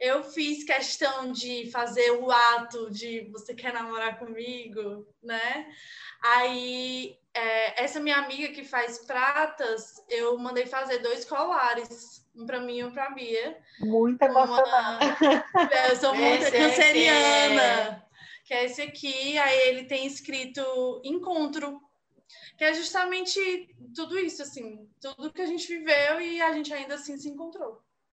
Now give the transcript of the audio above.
eu fiz questão de fazer o ato de você quer namorar comigo, né? Aí, é, essa minha amiga que faz pratas, eu mandei fazer dois colares, um para mim e um para Bia. Muito emocionada. Eu sou muito esse canceriana, é. que é esse aqui. Aí ele tem escrito encontro, que é justamente tudo isso, assim, tudo que a gente viveu e a gente ainda assim se encontrou.